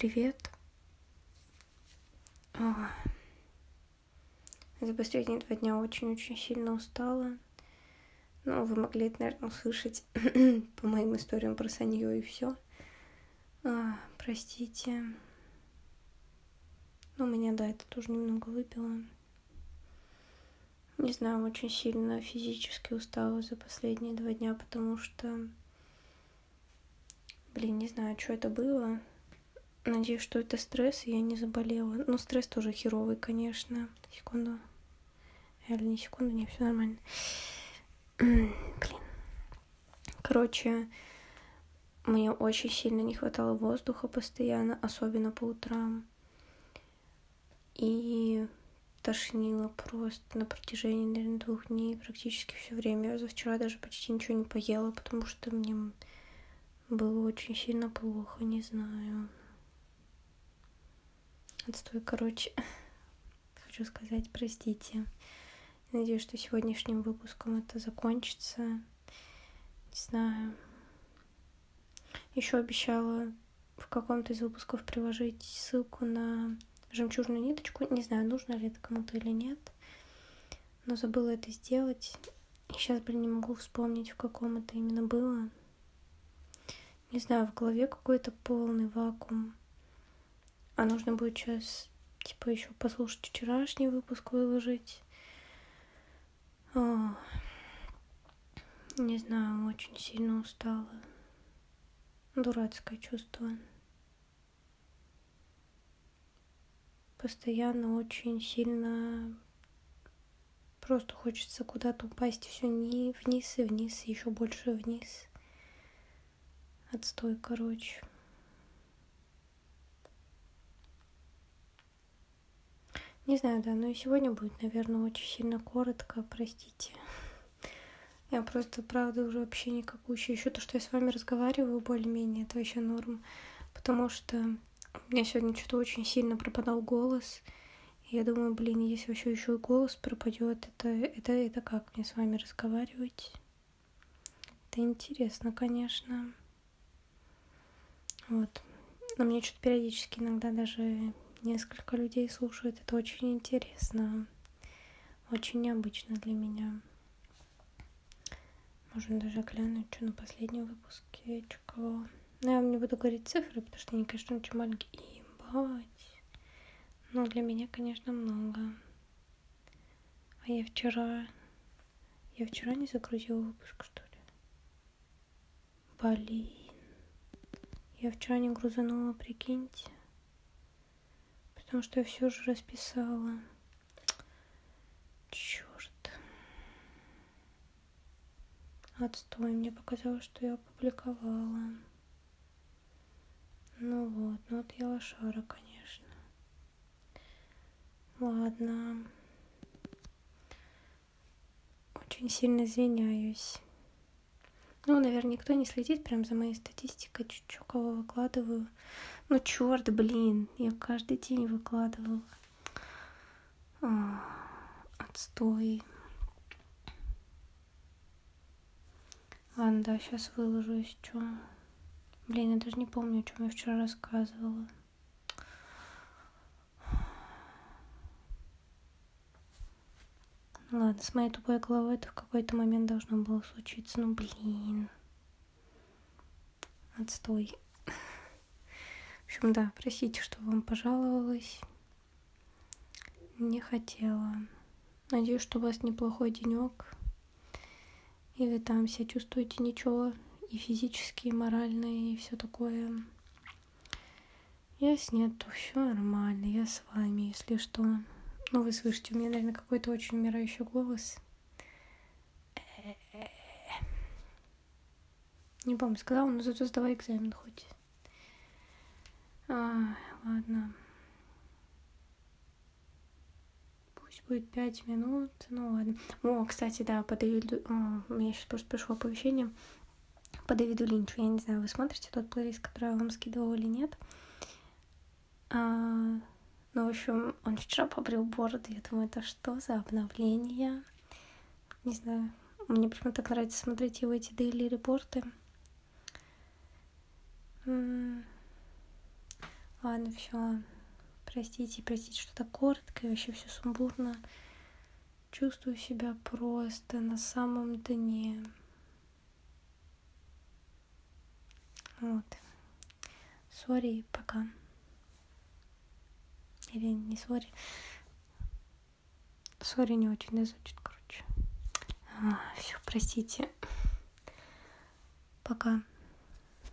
привет. О, за последние два дня очень-очень сильно устала. Ну, вы могли это, наверное, услышать по моим историям про Санью и все. А, простите. Ну, меня, да, это тоже немного выпило. Не знаю, очень сильно физически устала за последние два дня, потому что... Блин, не знаю, что это было. Надеюсь, что это стресс, и я не заболела. Ну, стресс тоже херовый, конечно. Секунду. Реально, не секунду, не, все нормально. Блин. Короче, мне очень сильно не хватало воздуха постоянно, особенно по утрам. И тошнило просто на протяжении, наверное, двух дней практически все время. Я за вчера даже почти ничего не поела, потому что мне было очень сильно плохо, не знаю. Отстой, короче. Хочу сказать, простите. Надеюсь, что сегодняшним выпуском это закончится. Не знаю. Еще обещала в каком-то из выпусков приложить ссылку на жемчужную ниточку. Не знаю, нужно ли это кому-то или нет. Но забыла это сделать. И сейчас, блин, не могу вспомнить, в каком это именно было. Не знаю, в голове какой-то полный вакуум. А нужно будет сейчас, типа, еще послушать вчерашний выпуск, выложить. О, не знаю, очень сильно устала. Дурацкое чувство. Постоянно очень сильно просто хочется куда-то упасть все вниз и вниз, и еще больше вниз. Отстой, короче. Не знаю, да, но и сегодня будет, наверное, очень сильно коротко, простите. Я просто, правда, уже вообще никакущая. Еще то, что я с вами разговариваю более-менее, это вообще норм. Потому что у меня сегодня что-то очень сильно пропадал голос. И я думаю, блин, если вообще еще и голос пропадет, это, это, это как мне с вами разговаривать? Это интересно, конечно. Вот. Но мне что-то периодически иногда даже несколько людей слушают. Это очень интересно. Очень необычно для меня. Можно даже глянуть, что на последнем выпуске, что кого. Но я вам не буду говорить цифры, потому что они, конечно, очень маленькие. Ебать. Но для меня, конечно, много. А я вчера... Я вчера не загрузила выпуск, что ли? Блин. Я вчера не грузанула, прикиньте потому что я все же расписала. Черт. Отстой, мне показалось, что я опубликовала. Ну вот, ну вот я лошара, конечно. Ладно. Очень сильно извиняюсь. Ну, наверное, никто не следит прям за моей статистикой, чуть-чуть кого выкладываю. Ну, черт, блин, я каждый день выкладывала. А, отстой. Ладно, да, сейчас выложу, что. Блин, я даже не помню, о чем я вчера рассказывала. Ладно, с моей тупой головой это в какой-то момент должно было случиться. Ну, блин. Отстой. В общем, да, простите, что вам пожаловалась. Не хотела. Надеюсь, что у вас неплохой денек. И вы там себя чувствуете ничего. И физически, и морально, и все такое. Если нет, то все нормально. Я с вами, если что. Ну, вы слышите, у меня, наверное, какой-то очень умирающий голос. Не помню, сказала, но зато сдавай экзамен хоть. А, ладно. Пусть будет пять минут. Ну ладно. О, кстати, да, по Дэвиду... О, у меня сейчас просто пришло оповещение. По Дэвиду Линчу. Я не знаю, вы смотрите тот плейлист, который я вам скидывала или нет. А, ну, в общем, он вчера побрил бороду. Я думаю, это что за обновление? Не знаю. Мне почему-то так нравится смотреть его эти дейли репорты. Ладно, все. Простите, простите, что так коротко и вообще все сумбурно. Чувствую себя просто на самом дне. Вот. Sorry, пока. Или не sorry. Sorry не очень да, звучит, короче. А, все, простите. Пока.